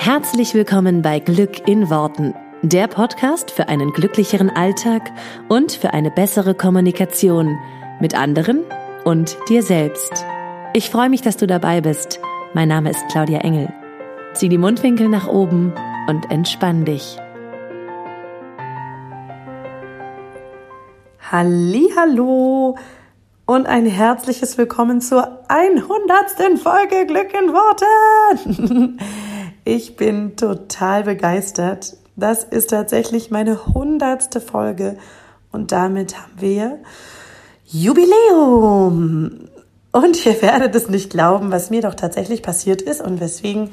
Herzlich willkommen bei Glück in Worten, der Podcast für einen glücklicheren Alltag und für eine bessere Kommunikation mit anderen und dir selbst. Ich freue mich, dass du dabei bist. Mein Name ist Claudia Engel. Zieh die Mundwinkel nach oben und entspann dich. Hallo und ein herzliches Willkommen zur 100. Folge Glück in Worten. Ich bin total begeistert. Das ist tatsächlich meine 100. Folge und damit haben wir Jubiläum. Und ihr werdet es nicht glauben, was mir doch tatsächlich passiert ist und weswegen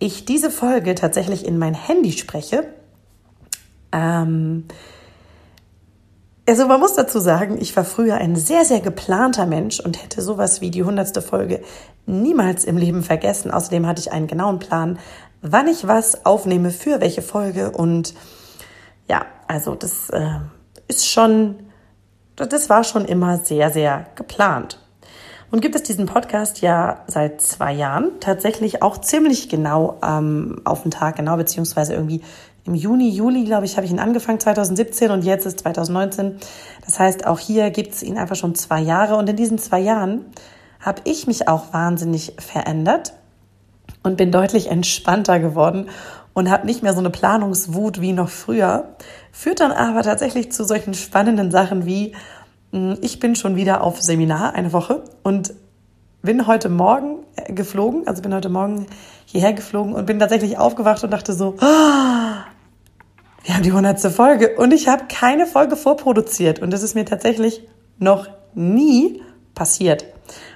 ich diese Folge tatsächlich in mein Handy spreche. Ähm, also man muss dazu sagen, ich war früher ein sehr, sehr geplanter Mensch und hätte sowas wie die hundertste Folge niemals im Leben vergessen. Außerdem hatte ich einen genauen Plan, wann ich was aufnehme, für welche Folge. Und ja, also das äh, ist schon, das war schon immer sehr, sehr geplant. Und gibt es diesen Podcast ja seit zwei Jahren, tatsächlich auch ziemlich genau ähm, auf den Tag genau, beziehungsweise irgendwie im Juni, Juli, glaube ich, habe ich ihn angefangen, 2017 und jetzt ist 2019. Das heißt, auch hier gibt es ihn einfach schon zwei Jahre und in diesen zwei Jahren habe ich mich auch wahnsinnig verändert und bin deutlich entspannter geworden und habe nicht mehr so eine Planungswut wie noch früher. Führt dann aber tatsächlich zu solchen spannenden Sachen wie, hm, ich bin schon wieder auf Seminar eine Woche und bin heute Morgen äh, geflogen, also bin heute Morgen hierher geflogen und bin tatsächlich aufgewacht und dachte so, oh, wir haben die hundertste Folge und ich habe keine Folge vorproduziert und das ist mir tatsächlich noch nie passiert.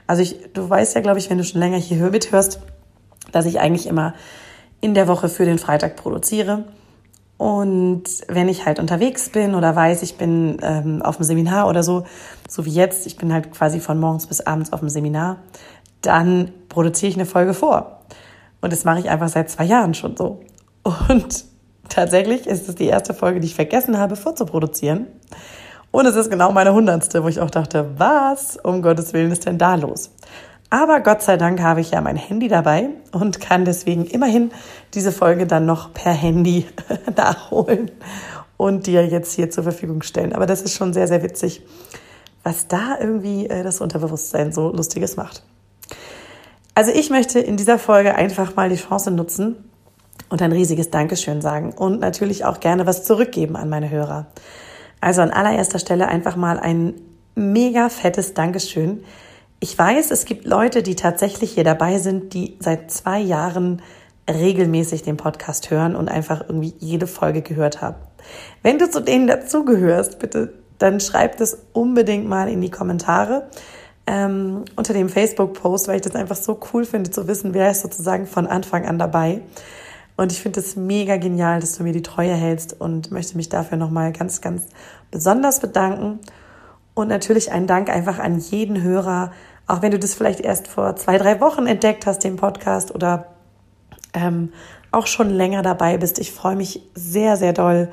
Also ich, du weißt ja, glaube ich, wenn du schon länger hier mithörst, dass ich eigentlich immer in der Woche für den Freitag produziere. Und wenn ich halt unterwegs bin oder weiß, ich bin ähm, auf dem Seminar oder so, so wie jetzt, ich bin halt quasi von morgens bis abends auf dem Seminar, dann produziere ich eine Folge vor. Und das mache ich einfach seit zwei Jahren schon so. Und tatsächlich ist es die erste Folge, die ich vergessen habe vorzuproduzieren. Und es ist genau meine hundertste, wo ich auch dachte, was um Gottes Willen ist denn da los? Aber Gott sei Dank habe ich ja mein Handy dabei und kann deswegen immerhin diese Folge dann noch per Handy nachholen und dir jetzt hier zur Verfügung stellen. Aber das ist schon sehr, sehr witzig, was da irgendwie äh, das Unterbewusstsein so Lustiges macht. Also ich möchte in dieser Folge einfach mal die Chance nutzen und ein riesiges Dankeschön sagen und natürlich auch gerne was zurückgeben an meine Hörer. Also an allererster Stelle einfach mal ein mega fettes Dankeschön ich weiß, es gibt Leute, die tatsächlich hier dabei sind, die seit zwei Jahren regelmäßig den Podcast hören und einfach irgendwie jede Folge gehört haben. Wenn du zu denen dazugehörst, bitte, dann schreib das unbedingt mal in die Kommentare ähm, unter dem Facebook-Post, weil ich das einfach so cool finde zu wissen, wer ist sozusagen von Anfang an dabei. Und ich finde es mega genial, dass du mir die Treue hältst und möchte mich dafür nochmal ganz, ganz besonders bedanken. Und natürlich ein Dank einfach an jeden Hörer, auch wenn du das vielleicht erst vor zwei, drei Wochen entdeckt hast, den Podcast oder ähm, auch schon länger dabei bist. Ich freue mich sehr, sehr doll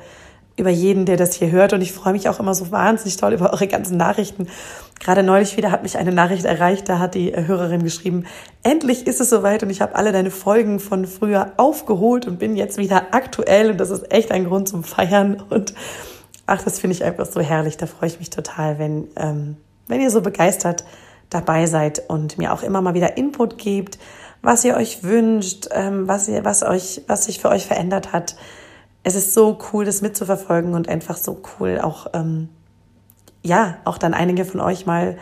über jeden, der das hier hört. Und ich freue mich auch immer so wahnsinnig toll über eure ganzen Nachrichten. Gerade neulich wieder hat mich eine Nachricht erreicht, da hat die Hörerin geschrieben, endlich ist es soweit und ich habe alle deine Folgen von früher aufgeholt und bin jetzt wieder aktuell und das ist echt ein Grund zum Feiern. Und ach, das finde ich einfach so herrlich. Da freue ich mich total, wenn, ähm, wenn ihr so begeistert dabei seid und mir auch immer mal wieder Input gebt, was ihr euch wünscht, ähm, was ihr, was euch, was sich für euch verändert hat. Es ist so cool, das mitzuverfolgen und einfach so cool auch, ähm, ja, auch dann einige von euch mal,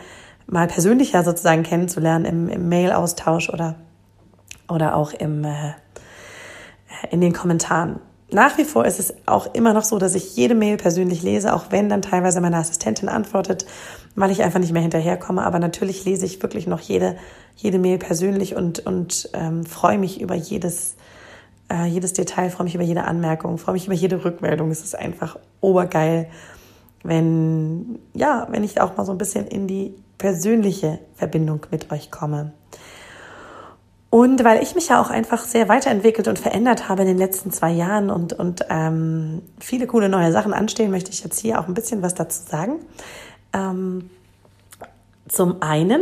mal persönlicher sozusagen kennenzulernen im, im Mail-Austausch oder, oder auch im, äh, in den Kommentaren. Nach wie vor ist es auch immer noch so, dass ich jede Mail persönlich lese, auch wenn dann teilweise meine Assistentin antwortet, weil ich einfach nicht mehr hinterherkomme. Aber natürlich lese ich wirklich noch jede, jede Mail persönlich und, und ähm, freue mich über jedes, äh, jedes Detail, freue mich über jede Anmerkung, freue mich über jede Rückmeldung. Es ist einfach obergeil, wenn, ja, wenn ich auch mal so ein bisschen in die persönliche Verbindung mit euch komme. Und weil ich mich ja auch einfach sehr weiterentwickelt und verändert habe in den letzten zwei Jahren und, und ähm, viele coole neue Sachen anstehen, möchte ich jetzt hier auch ein bisschen was dazu sagen. Ähm, zum einen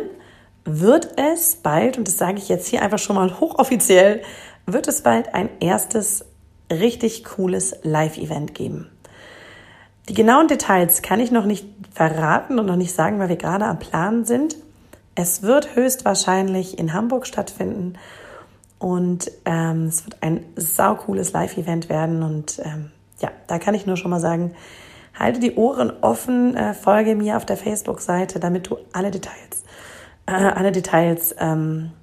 wird es bald, und das sage ich jetzt hier einfach schon mal hochoffiziell, wird es bald ein erstes richtig cooles Live-Event geben. Die genauen Details kann ich noch nicht verraten und noch nicht sagen, weil wir gerade am Plan sind. Es wird höchstwahrscheinlich in Hamburg stattfinden und ähm, es wird ein saucooles Live-Event werden. Und ähm, ja, da kann ich nur schon mal sagen, halte die Ohren offen, äh, folge mir auf der Facebook-Seite, damit du alle Details, äh, alle Details, ähm,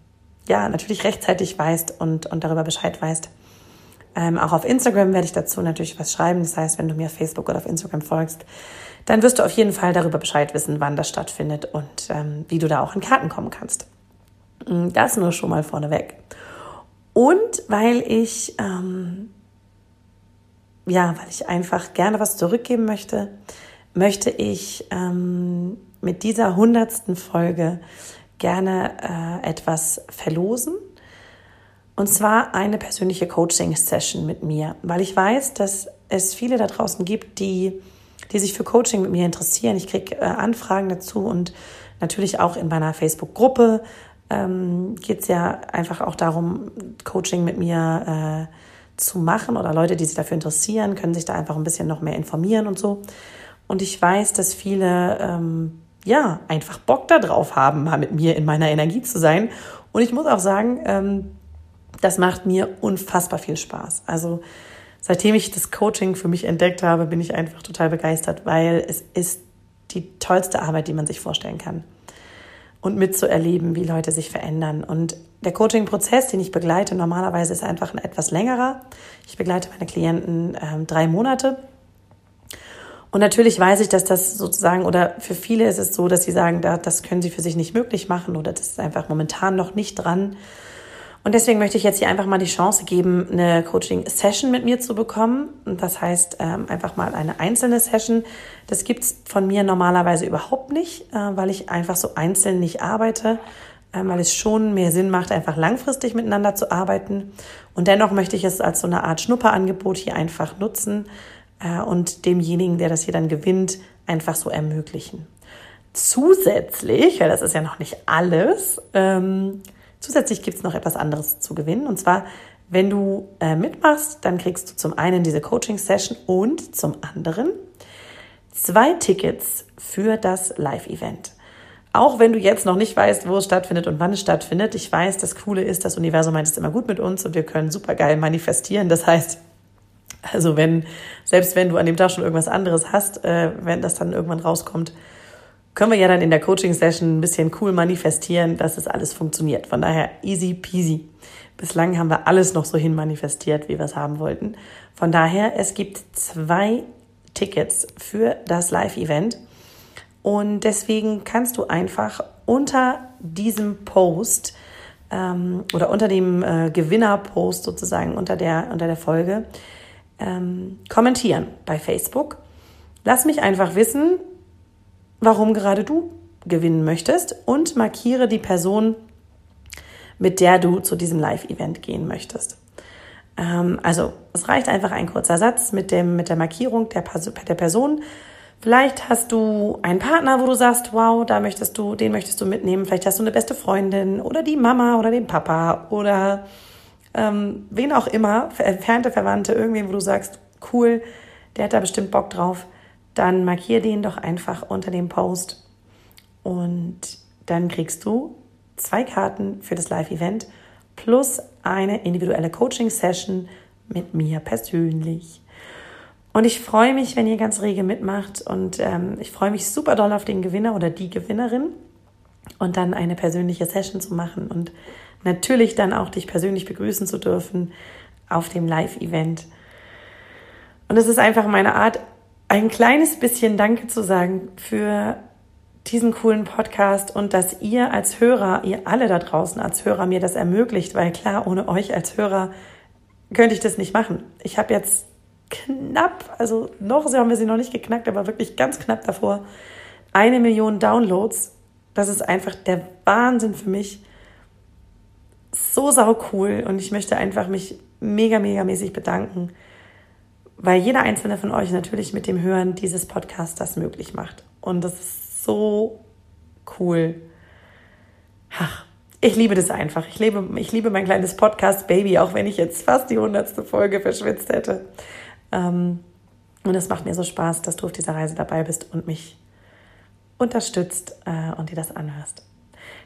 ja, natürlich rechtzeitig weißt und, und darüber Bescheid weißt. Ähm, auch auf Instagram werde ich dazu natürlich was schreiben. Das heißt, wenn du mir auf Facebook oder auf Instagram folgst, dann wirst du auf jeden Fall darüber Bescheid wissen, wann das stattfindet und ähm, wie du da auch in Karten kommen kannst. Mm, das nur schon mal vorneweg. Und weil ich, ähm, ja, weil ich einfach gerne was zurückgeben möchte, möchte ich ähm, mit dieser hundertsten Folge gerne äh, etwas verlosen und zwar eine persönliche Coaching-Session mit mir, weil ich weiß, dass es viele da draußen gibt, die, die sich für Coaching mit mir interessieren. Ich kriege äh, Anfragen dazu und natürlich auch in meiner Facebook-Gruppe ähm, geht es ja einfach auch darum, Coaching mit mir äh, zu machen oder Leute, die sich dafür interessieren, können sich da einfach ein bisschen noch mehr informieren und so. Und ich weiß, dass viele ähm, ja einfach Bock darauf haben, mal mit mir in meiner Energie zu sein. Und ich muss auch sagen, ähm, das macht mir unfassbar viel Spaß. Also seitdem ich das Coaching für mich entdeckt habe, bin ich einfach total begeistert, weil es ist die tollste Arbeit, die man sich vorstellen kann. Und mitzuerleben, wie Leute sich verändern. Und der Coaching-Prozess, den ich begleite, normalerweise ist einfach ein etwas längerer. Ich begleite meine Klienten ähm, drei Monate. Und natürlich weiß ich, dass das sozusagen, oder für viele ist es so, dass sie sagen, das können sie für sich nicht möglich machen oder das ist einfach momentan noch nicht dran. Und deswegen möchte ich jetzt hier einfach mal die Chance geben, eine Coaching-Session mit mir zu bekommen. Und das heißt ähm, einfach mal eine einzelne Session. Das gibt's von mir normalerweise überhaupt nicht, äh, weil ich einfach so einzeln nicht arbeite, äh, weil es schon mehr Sinn macht, einfach langfristig miteinander zu arbeiten. Und dennoch möchte ich es als so eine Art Schnupperangebot hier einfach nutzen äh, und demjenigen, der das hier dann gewinnt, einfach so ermöglichen. Zusätzlich, weil das ist ja noch nicht alles, ähm, Zusätzlich gibt es noch etwas anderes zu gewinnen. Und zwar, wenn du äh, mitmachst, dann kriegst du zum einen diese Coaching-Session und zum anderen zwei Tickets für das Live-Event. Auch wenn du jetzt noch nicht weißt, wo es stattfindet und wann es stattfindet. Ich weiß, das Coole ist, das Universum meint es immer gut mit uns und wir können super geil manifestieren. Das heißt, also wenn, selbst wenn du an dem Tag schon irgendwas anderes hast, äh, wenn das dann irgendwann rauskommt, können wir ja dann in der Coaching-Session ein bisschen cool manifestieren, dass es alles funktioniert. Von daher easy peasy. Bislang haben wir alles noch so hin manifestiert, wie wir es haben wollten. Von daher, es gibt zwei Tickets für das Live-Event. Und deswegen kannst du einfach unter diesem Post ähm, oder unter dem äh, Gewinner-Post sozusagen, unter der, unter der Folge, ähm, kommentieren bei Facebook. Lass mich einfach wissen, warum gerade du gewinnen möchtest und markiere die Person, mit der du zu diesem Live-Event gehen möchtest. Ähm, also es reicht einfach ein kurzer Satz mit, dem, mit der Markierung der, der Person. Vielleicht hast du einen Partner, wo du sagst, wow, da möchtest du, den möchtest du mitnehmen. Vielleicht hast du eine beste Freundin oder die Mama oder den Papa oder ähm, wen auch immer, entfernte Verwandte, irgendwen, wo du sagst, cool, der hat da bestimmt Bock drauf dann markier den doch einfach unter dem Post und dann kriegst du zwei Karten für das Live-Event plus eine individuelle Coaching-Session mit mir persönlich. Und ich freue mich, wenn ihr ganz rege mitmacht und ähm, ich freue mich super doll auf den Gewinner oder die Gewinnerin und dann eine persönliche Session zu machen und natürlich dann auch dich persönlich begrüßen zu dürfen auf dem Live-Event. Und es ist einfach meine Art, ein kleines bisschen Danke zu sagen für diesen coolen Podcast und dass ihr als Hörer, ihr alle da draußen als Hörer mir das ermöglicht, weil klar, ohne euch als Hörer könnte ich das nicht machen. Ich habe jetzt knapp, also noch haben wir sie noch nicht geknackt, aber wirklich ganz knapp davor, eine Million Downloads. Das ist einfach der Wahnsinn für mich. So sau cool und ich möchte einfach mich mega, mega mäßig bedanken weil jeder einzelne von euch natürlich mit dem Hören dieses Podcasts das möglich macht. Und das ist so cool. Ach, ich liebe das einfach. Ich liebe, ich liebe mein kleines Podcast-Baby, auch wenn ich jetzt fast die hundertste Folge verschwitzt hätte. Ähm, und es macht mir so Spaß, dass du auf dieser Reise dabei bist und mich unterstützt äh, und dir das anhörst.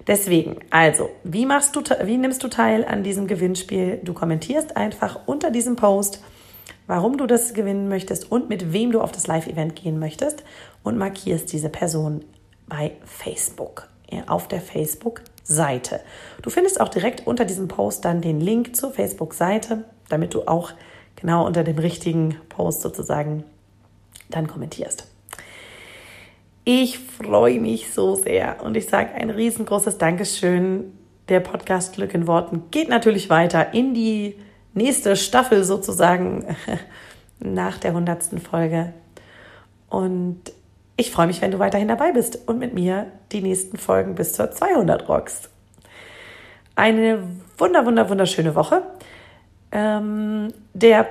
Deswegen, also, wie machst du, wie nimmst du teil an diesem Gewinnspiel? Du kommentierst einfach unter diesem Post, warum du das gewinnen möchtest und mit wem du auf das Live-Event gehen möchtest und markierst diese Person bei Facebook, auf der Facebook-Seite. Du findest auch direkt unter diesem Post dann den Link zur Facebook-Seite, damit du auch genau unter dem richtigen Post sozusagen dann kommentierst. Ich freue mich so sehr und ich sage ein riesengroßes Dankeschön. Der Podcast Glück in Worten geht natürlich weiter in die nächste Staffel sozusagen nach der hundertsten Folge. Und ich freue mich, wenn du weiterhin dabei bist und mit mir die nächsten Folgen bis zur 200 rockst. Eine wunder, wunder, wunderschöne Woche. Ähm, der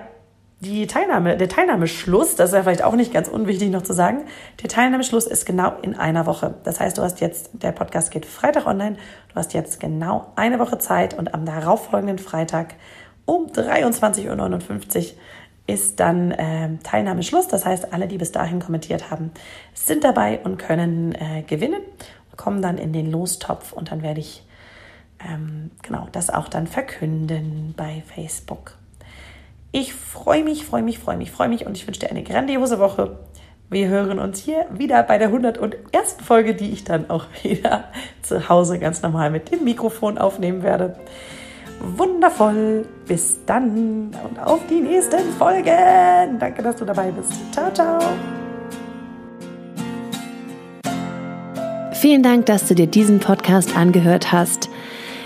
die Teilnahme, der Teilnahmeschluss, das ist ja vielleicht auch nicht ganz unwichtig noch zu sagen, der Teilnahmeschluss ist genau in einer Woche. Das heißt, du hast jetzt, der Podcast geht Freitag online, du hast jetzt genau eine Woche Zeit und am darauffolgenden Freitag um 23.59 Uhr ist dann äh, Teilnahmeschluss. Das heißt, alle, die bis dahin kommentiert haben, sind dabei und können äh, gewinnen, kommen dann in den Lostopf und dann werde ich ähm, genau das auch dann verkünden bei Facebook. Ich freue mich, freue mich, freue mich, freue mich und ich wünsche dir eine grandiose Woche. Wir hören uns hier wieder bei der 101. Folge, die ich dann auch wieder zu Hause ganz normal mit dem Mikrofon aufnehmen werde. Wundervoll. Bis dann und auf die nächsten Folgen. Danke, dass du dabei bist. Ciao, ciao. Vielen Dank, dass du dir diesen Podcast angehört hast.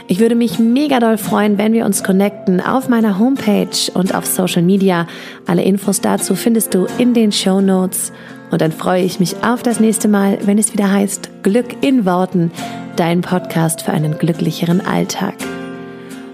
Ich würde mich mega doll freuen, wenn wir uns connecten auf meiner Homepage und auf Social Media. Alle Infos dazu findest du in den Show Notes. Und dann freue ich mich auf das nächste Mal, wenn es wieder heißt Glück in Worten, dein Podcast für einen glücklicheren Alltag.